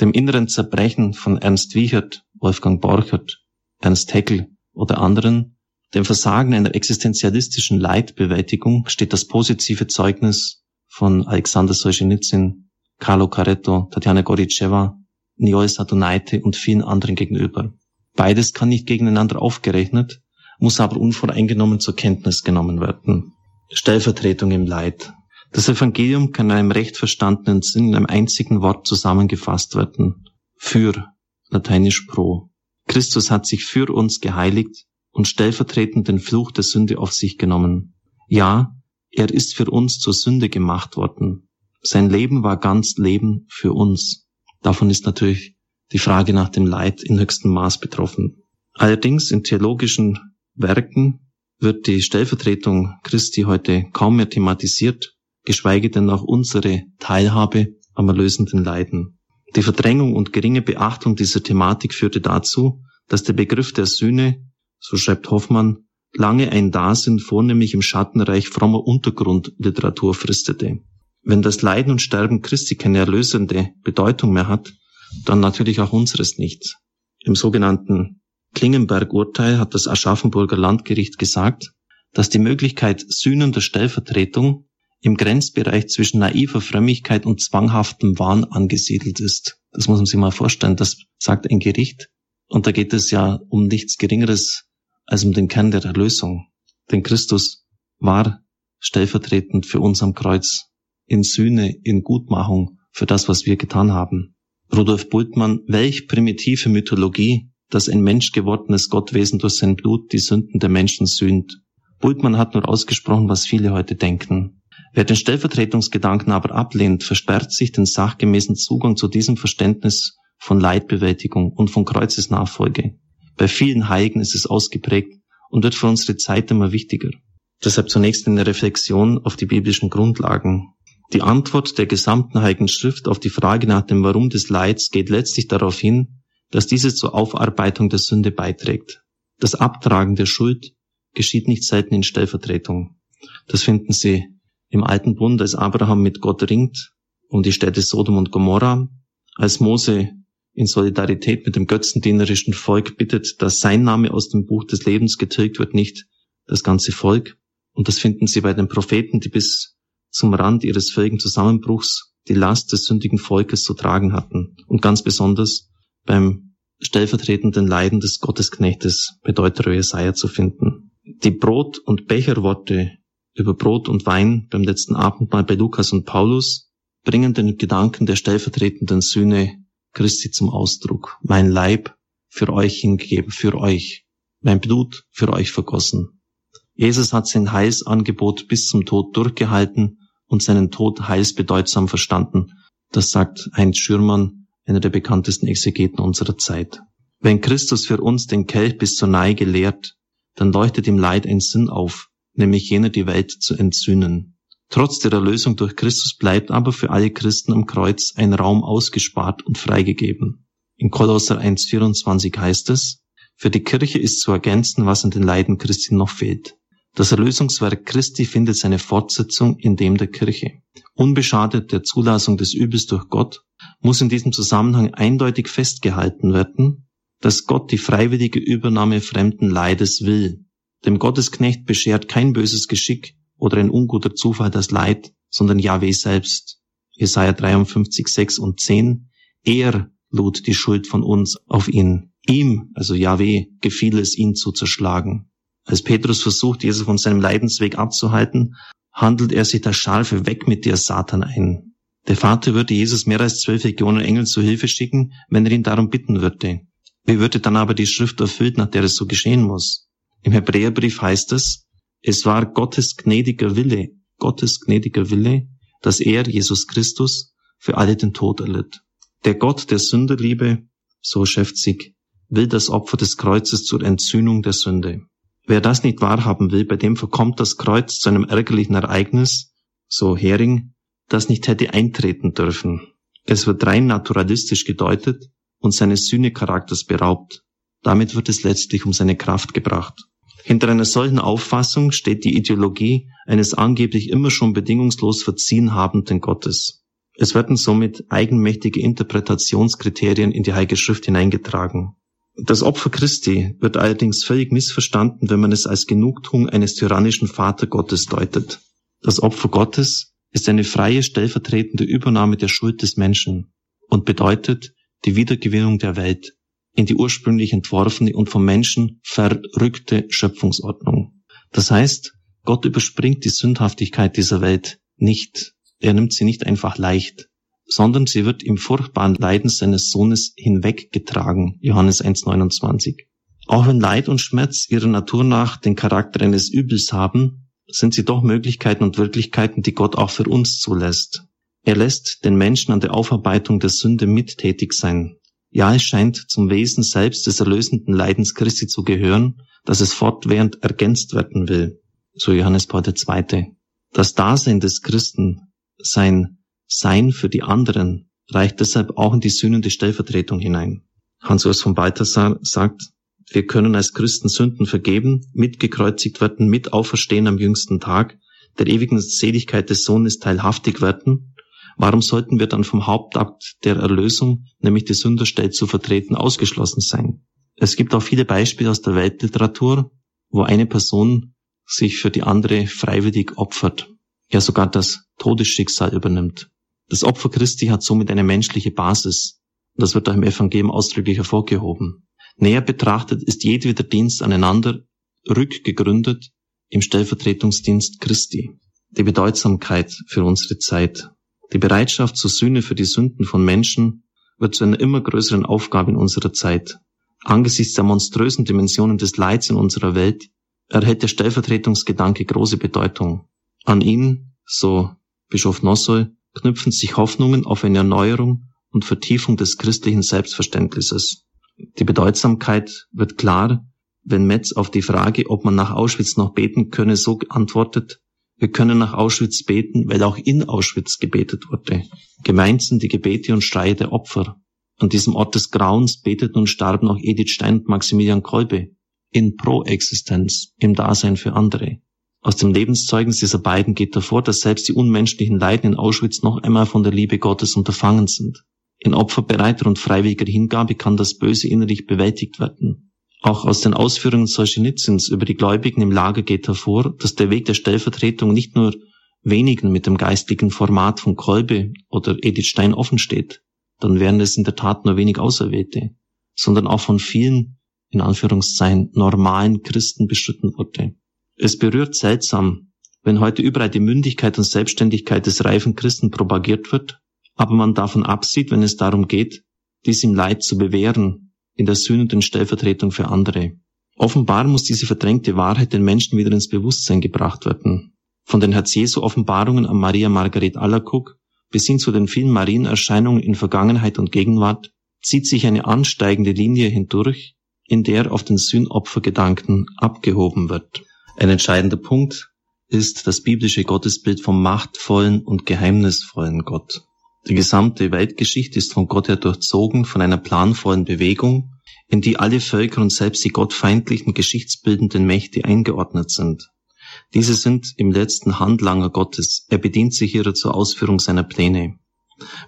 Speaker 1: Dem inneren Zerbrechen von Ernst Wiechert, Wolfgang Borchert, Ernst Haeckel oder anderen, dem Versagen einer existenzialistischen Leidbewältigung steht das positive Zeugnis von Alexander Solzhenitsyn, Carlo Caretto, Tatjana Goritscheva, Niol Sadonaite und vielen anderen gegenüber. Beides kann nicht gegeneinander aufgerechnet, muss aber unvoreingenommen zur Kenntnis genommen werden. Stellvertretung im Leid. Das Evangelium kann in einem recht verstandenen Sinn in einem einzigen Wort zusammengefasst werden. Für, lateinisch pro. Christus hat sich für uns geheiligt und stellvertretend den Fluch der Sünde auf sich genommen. Ja, er ist für uns zur Sünde gemacht worden. Sein Leben war ganz Leben für uns. Davon ist natürlich die Frage nach dem Leid in höchstem Maß betroffen. Allerdings in theologischen Werken wird die Stellvertretung Christi heute kaum mehr thematisiert, geschweige denn auch unsere Teilhabe am erlösenden Leiden. Die Verdrängung und geringe Beachtung dieser Thematik führte dazu, dass der Begriff der Sühne, so schreibt Hoffmann, lange ein Dasein vornehmlich im Schattenreich frommer Untergrundliteratur fristete. Wenn das Leiden und Sterben Christi keine erlösende Bedeutung mehr hat, dann natürlich auch unseres nicht. Im sogenannten Klingenberg-Urteil hat das Aschaffenburger Landgericht gesagt, dass die Möglichkeit sühnender Stellvertretung im Grenzbereich zwischen naiver Frömmigkeit und zwanghaftem Wahn angesiedelt ist. Das muss man sich mal vorstellen. Das sagt ein Gericht. Und da geht es ja um nichts Geringeres als um den Kern der Erlösung. Denn Christus war stellvertretend für uns am Kreuz in Sühne, in Gutmachung für das, was wir getan haben. Rudolf Bultmann, welch primitive Mythologie, dass ein menschgewordenes Gottwesen durch sein Blut die Sünden der Menschen sühnt. Bultmann hat nur ausgesprochen, was viele heute denken. Wer den Stellvertretungsgedanken aber ablehnt, versperrt sich den sachgemäßen Zugang zu diesem Verständnis von Leidbewältigung und von Kreuzesnachfolge. Bei vielen Heiligen ist es ausgeprägt und wird für unsere Zeit immer wichtiger. Deshalb zunächst eine Reflexion auf die biblischen Grundlagen. Die Antwort der gesamten Heiligen Schrift auf die Frage nach dem Warum des Leids geht letztlich darauf hin, dass diese zur Aufarbeitung der Sünde beiträgt. Das Abtragen der Schuld geschieht nicht selten in Stellvertretung. Das finden Sie im Alten Bund, als Abraham mit Gott ringt um die Städte Sodom und Gomorra, als Mose in Solidarität mit dem götzendienerischen Volk bittet, dass sein Name aus dem Buch des Lebens getilgt wird, nicht das ganze Volk. Und das finden Sie bei den Propheten, die bis zum Rand ihres völligen Zusammenbruchs die Last des sündigen Volkes zu tragen hatten. Und ganz besonders beim stellvertretenden Leiden des Gottesknechtes bei Deutero Jesaja zu finden. Die Brot- und Becherworte über Brot und Wein beim letzten Abendmahl bei Lukas und Paulus bringen den Gedanken der stellvertretenden Sühne Christi zum Ausdruck. Mein Leib für euch hingegeben, für euch. Mein Blut für euch vergossen. Jesus hat sein Heilsangebot bis zum Tod durchgehalten und seinen Tod heilsbedeutsam verstanden. Das sagt Heinz Schürmann, einer der bekanntesten Exegeten unserer Zeit. Wenn Christus für uns den Kelch bis zur Neige lehrt, dann leuchtet im Leid ein Sinn auf, nämlich jener die Welt zu entzünden. Trotz der Erlösung durch Christus bleibt aber für alle Christen am Kreuz ein Raum ausgespart und freigegeben. In Kolosser 1,24 heißt es, für die Kirche ist zu ergänzen, was an den Leiden Christi noch fehlt. Das Erlösungswerk Christi findet seine Fortsetzung in dem der Kirche. Unbeschadet der Zulassung des Übels durch Gott muss in diesem Zusammenhang eindeutig festgehalten werden, dass Gott die freiwillige Übernahme fremden Leides will. Dem Gottesknecht beschert kein böses Geschick oder ein unguter Zufall das Leid, sondern Yahweh selbst. Jesaja 53, 6 und 10. Er lud die Schuld von uns auf ihn. Ihm, also Yahweh, gefiel es, ihn zu zerschlagen. Als Petrus versucht, Jesus von seinem Leidensweg abzuhalten, handelt er sich das Scharfe weg mit dir, Satan, ein. Der Vater würde Jesus mehr als zwölf Legionen Engel zu Hilfe schicken, wenn er ihn darum bitten würde. Wie würde dann aber die Schrift erfüllt, nach der es so geschehen muss? Im Hebräerbrief heißt es, es war Gottes gnädiger Wille, Gottes gnädiger Wille, dass er, Jesus Christus, für alle den Tod erlitt. Der Gott der Sünderliebe, so sich, will das Opfer des Kreuzes zur Entzündung der Sünde. Wer das nicht wahrhaben will, bei dem verkommt das Kreuz zu einem ärgerlichen Ereignis, so Hering, das nicht hätte eintreten dürfen. Es wird rein naturalistisch gedeutet und seines Sühnecharakters beraubt. Damit wird es letztlich um seine Kraft gebracht. Hinter einer solchen Auffassung steht die Ideologie eines angeblich immer schon bedingungslos verziehen habenden Gottes. Es werden somit eigenmächtige Interpretationskriterien in die Heilige Schrift hineingetragen. Das Opfer Christi wird allerdings völlig missverstanden, wenn man es als Genugtuung eines tyrannischen Vatergottes deutet. Das Opfer Gottes ist eine freie stellvertretende Übernahme der Schuld des Menschen und bedeutet die Wiedergewinnung der Welt in die ursprünglich entworfene und vom Menschen verrückte Schöpfungsordnung. Das heißt, Gott überspringt die Sündhaftigkeit dieser Welt nicht. Er nimmt sie nicht einfach leicht sondern sie wird im furchtbaren Leiden seines Sohnes hinweggetragen. Johannes 1,29. Auch wenn Leid und Schmerz ihrer Natur nach den Charakter eines Übels haben, sind sie doch Möglichkeiten und Wirklichkeiten, die Gott auch für uns zulässt. Er lässt den Menschen an der Aufarbeitung der Sünde mittätig sein. Ja, es scheint zum Wesen selbst des erlösenden Leidens Christi zu gehören, dass es fortwährend ergänzt werden will. So Johannes Paul II. Das Dasein des Christen, sein sein für die anderen reicht deshalb auch in die sühnende Stellvertretung hinein. Hans-Urs von Balthasar sagt, wir können als Christen Sünden vergeben, mitgekreuzigt werden, mit auferstehen am jüngsten Tag, der ewigen Seligkeit des Sohnes teilhaftig werden. Warum sollten wir dann vom Hauptakt der Erlösung, nämlich die Sünderstelle zu vertreten, ausgeschlossen sein? Es gibt auch viele Beispiele aus der Weltliteratur, wo eine Person sich für die andere freiwillig opfert, ja sogar das Todesschicksal übernimmt. Das Opfer Christi hat somit eine menschliche Basis. Das wird auch im Evangelium ausdrücklich hervorgehoben. Näher betrachtet ist jedweder Dienst aneinander rückgegründet im Stellvertretungsdienst Christi. Die Bedeutsamkeit für unsere Zeit, die Bereitschaft zur Sühne für die Sünden von Menschen wird zu einer immer größeren Aufgabe in unserer Zeit. Angesichts der monströsen Dimensionen des Leids in unserer Welt erhält der Stellvertretungsgedanke große Bedeutung. An ihn, so Bischof Nossol, knüpfen sich Hoffnungen auf eine Erneuerung und Vertiefung des christlichen Selbstverständnisses. Die Bedeutsamkeit wird klar, wenn Metz auf die Frage, ob man nach Auschwitz noch beten könne, so antwortet, wir können nach Auschwitz beten, weil auch in Auschwitz gebetet wurde. Gemeint sind die Gebete und Schreie der Opfer. An diesem Ort des Grauens beteten und starben auch Edith Stein und Maximilian Kolbe in Pro-Existenz, im Dasein für andere. Aus dem Lebenszeugnis dieser beiden geht hervor, dass selbst die unmenschlichen Leiden in Auschwitz noch einmal von der Liebe Gottes unterfangen sind. In opferbereiter und freiwilliger Hingabe kann das Böse innerlich bewältigt werden. Auch aus den Ausführungen Solzhenitsyns über die Gläubigen im Lager geht hervor, dass der Weg der Stellvertretung nicht nur wenigen mit dem geistlichen Format von Kolbe oder Edith Stein offen steht, dann wären es in der Tat nur wenig Auserwählte, sondern auch von vielen, in Anführungszeichen, normalen Christen beschritten wurde. Es berührt seltsam, wenn heute überall die Mündigkeit und Selbstständigkeit des reifen Christen propagiert wird, aber man davon absieht, wenn es darum geht, dies im Leid zu bewähren, in der sühnenden Stellvertretung für andere. Offenbar muss diese verdrängte Wahrheit den Menschen wieder ins Bewusstsein gebracht werden. Von den Herz-Jesu-Offenbarungen an Maria Margaret Allercook bis hin zu den vielen Marienerscheinungen in Vergangenheit und Gegenwart zieht sich eine ansteigende Linie hindurch, in der auf den Sühnopfergedanken abgehoben wird. Ein entscheidender Punkt ist das biblische Gottesbild vom machtvollen und geheimnisvollen Gott. Die gesamte Weltgeschichte ist von Gott her durchzogen von einer planvollen Bewegung, in die alle Völker und selbst die gottfeindlichen geschichtsbildenden Mächte eingeordnet sind. Diese sind im letzten Handlanger Gottes. Er bedient sich ihrer zur Ausführung seiner Pläne.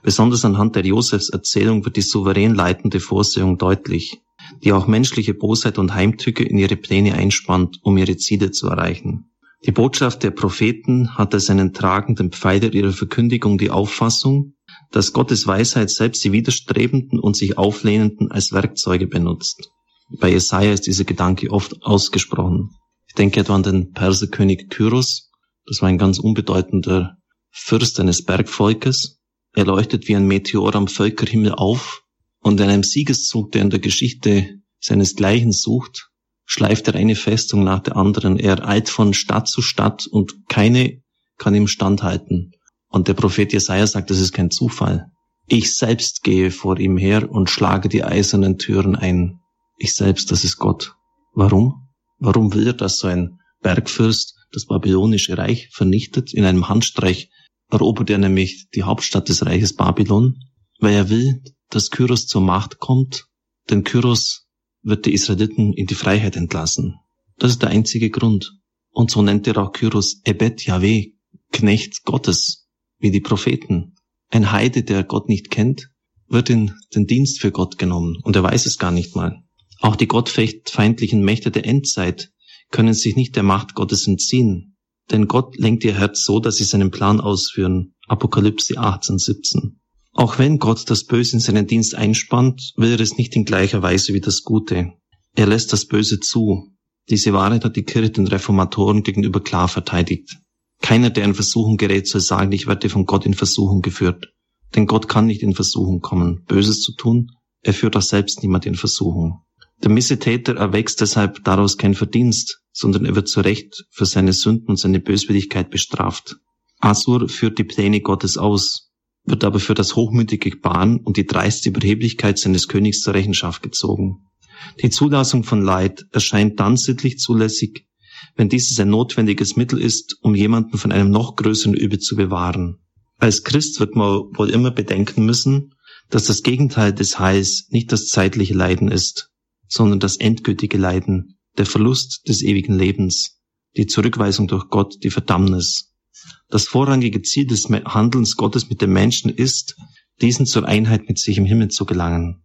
Speaker 1: Besonders anhand der Josefs Erzählung wird die souverän leitende Vorsehung deutlich, die auch menschliche Bosheit und Heimtücke in ihre Pläne einspannt, um ihre Ziele zu erreichen. Die Botschaft der Propheten hat als einen tragenden Pfeiler ihrer Verkündigung die Auffassung, dass Gottes Weisheit selbst die Widerstrebenden und sich Auflehnenden als Werkzeuge benutzt. Bei Jesaja ist dieser Gedanke oft ausgesprochen. Ich denke etwa an den Perserkönig Kyros. Das war ein ganz unbedeutender Fürst eines Bergvolkes. Er leuchtet wie ein Meteor am Völkerhimmel auf und in einem Siegeszug, der in der Geschichte seinesgleichen sucht, schleift er eine Festung nach der anderen. Er eilt von Stadt zu Stadt und keine kann ihm standhalten. Und der Prophet Jesaja sagt, das ist kein Zufall. Ich selbst gehe vor ihm her und schlage die eisernen Türen ein. Ich selbst, das ist Gott. Warum? Warum will er, dass so ein Bergfürst das babylonische Reich vernichtet? In einem Handstreich erobert er nämlich die Hauptstadt des Reiches Babylon, weil er will, dass Kyros zur Macht kommt, denn Kyros wird die Israeliten in die Freiheit entlassen. Das ist der einzige Grund. Und so nennt er auch Kyros Ebed Yahweh, Knecht Gottes wie die Propheten. Ein Heide, der Gott nicht kennt, wird in den Dienst für Gott genommen und er weiß es gar nicht mal. Auch die gottfeindlichen Mächte der Endzeit können sich nicht der Macht Gottes entziehen, denn Gott lenkt ihr Herz so, dass sie seinen Plan ausführen. Apokalypse 18, 17. Auch wenn Gott das Böse in seinen Dienst einspannt, will er es nicht in gleicher Weise wie das Gute. Er lässt das Böse zu. Diese Wahrheit hat die Kirche den Reformatoren gegenüber klar verteidigt. Keiner, der in Versuchung gerät, soll sagen, ich werde von Gott in Versuchung geführt. Denn Gott kann nicht in Versuchung kommen, Böses zu tun. Er führt auch selbst niemand in Versuchung. Der Missetäter erwächst deshalb daraus kein Verdienst, sondern er wird zu Recht für seine Sünden und seine Böswilligkeit bestraft. Asur führt die Pläne Gottes aus, wird aber für das hochmütige Gebaren und die dreiste Überheblichkeit seines Königs zur Rechenschaft gezogen. Die Zulassung von Leid erscheint dann sittlich zulässig, wenn dieses ein notwendiges Mittel ist, um jemanden von einem noch größeren Übel zu bewahren. Als Christ wird man wohl immer bedenken müssen, dass das Gegenteil des Heils nicht das zeitliche Leiden ist, sondern das endgültige Leiden, der Verlust des ewigen Lebens, die Zurückweisung durch Gott, die Verdammnis. Das vorrangige Ziel des Handelns Gottes mit den Menschen ist, diesen zur Einheit mit sich im Himmel zu gelangen.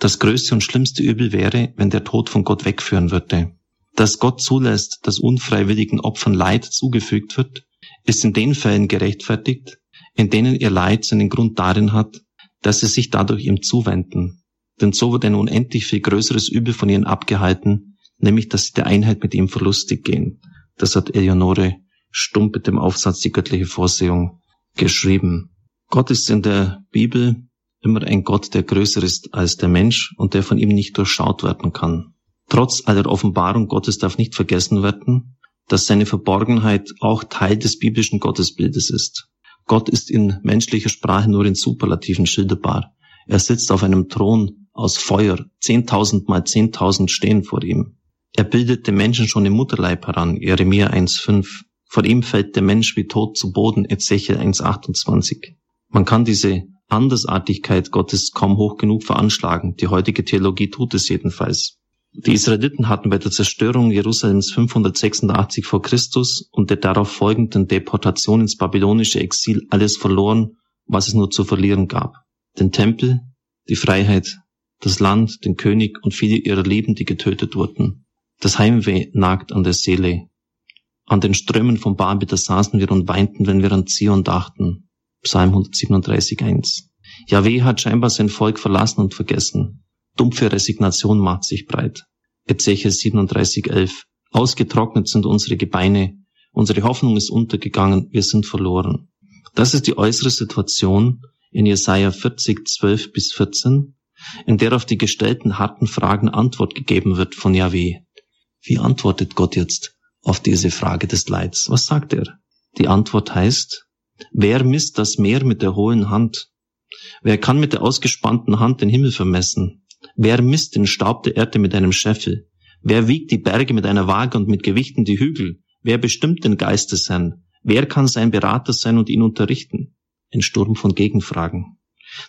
Speaker 1: Das größte und schlimmste Übel wäre, wenn der Tod von Gott wegführen würde dass Gott zulässt, dass unfreiwilligen Opfern Leid zugefügt wird, ist in den Fällen gerechtfertigt, in denen ihr Leid seinen Grund darin hat, dass sie sich dadurch ihm zuwenden. Denn so wird ein unendlich viel größeres Übel von ihnen abgehalten, nämlich dass sie der Einheit mit ihm verlustig gehen. Das hat Eleonore Stump mit dem Aufsatz Die göttliche Vorsehung geschrieben. Gott ist in der Bibel immer ein Gott, der größer ist als der Mensch und der von ihm nicht durchschaut werden kann. Trotz aller Offenbarung Gottes darf nicht vergessen werden, dass seine Verborgenheit auch Teil des biblischen Gottesbildes ist. Gott ist in menschlicher Sprache nur in Superlativen schilderbar. Er sitzt auf einem Thron aus Feuer, zehntausend mal zehntausend stehen vor ihm. Er bildet den Menschen schon im Mutterleib heran, Jeremia 1,5. Vor ihm fällt der Mensch wie tot zu Boden, Ezechiel 1,28. Man kann diese Andersartigkeit Gottes kaum hoch genug veranschlagen. Die heutige Theologie tut es jedenfalls. Die Israeliten hatten bei der Zerstörung Jerusalems 586 vor Christus und der darauf folgenden Deportation ins babylonische Exil alles verloren, was es nur zu verlieren gab. Den Tempel, die Freiheit, das Land, den König und viele ihrer Leben, die getötet wurden. Das Heimweh nagt an der Seele. An den Strömen von Babel, da saßen wir und weinten, wenn wir an Zion dachten. Psalm 137,1. Yahweh hat scheinbar sein Volk verlassen und vergessen. Dumpfe Resignation macht sich breit. Ezechiel 37,11. Ausgetrocknet sind unsere Gebeine. Unsere Hoffnung ist untergegangen. Wir sind verloren. Das ist die äußere Situation in Jesaja 40, 12 bis 14, in der auf die gestellten harten Fragen Antwort gegeben wird von Yahweh. Wie antwortet Gott jetzt auf diese Frage des Leids? Was sagt er? Die Antwort heißt, wer misst das Meer mit der hohlen Hand? Wer kann mit der ausgespannten Hand den Himmel vermessen? Wer misst den Staub der Erde mit einem Scheffel? Wer wiegt die Berge mit einer Waage und mit Gewichten die Hügel? Wer bestimmt den Geist des Herrn? Wer kann sein Berater sein und ihn unterrichten? Ein Sturm von Gegenfragen.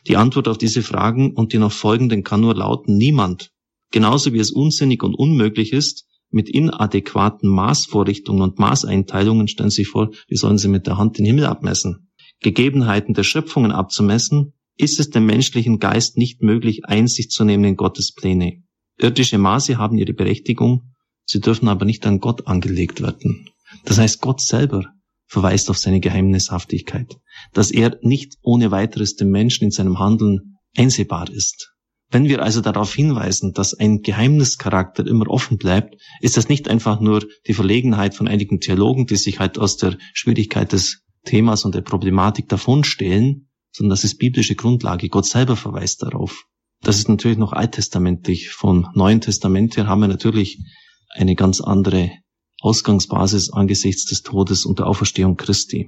Speaker 1: Die Antwort auf diese Fragen und die noch folgenden kann nur lauten niemand. Genauso wie es unsinnig und unmöglich ist, mit inadäquaten Maßvorrichtungen und Maßeinteilungen stellen Sie vor, wie sollen Sie mit der Hand den Himmel abmessen? Gegebenheiten der Schöpfungen abzumessen, ist es dem menschlichen Geist nicht möglich, Einsicht zu nehmen in Gottes Pläne. Irdische Maße haben ihre Berechtigung, sie dürfen aber nicht an Gott angelegt werden. Das heißt, Gott selber verweist auf seine Geheimnishaftigkeit, dass er nicht ohne weiteres dem Menschen in seinem Handeln einsehbar ist. Wenn wir also darauf hinweisen, dass ein Geheimnischarakter immer offen bleibt, ist das nicht einfach nur die Verlegenheit von einigen Theologen, die sich halt aus der Schwierigkeit des Themas und der Problematik davonstehlen, sondern das ist biblische Grundlage. Gott selber verweist darauf. Das ist natürlich noch alttestamentlich. Vom Neuen Testament her haben wir natürlich eine ganz andere Ausgangsbasis angesichts des Todes und der Auferstehung Christi.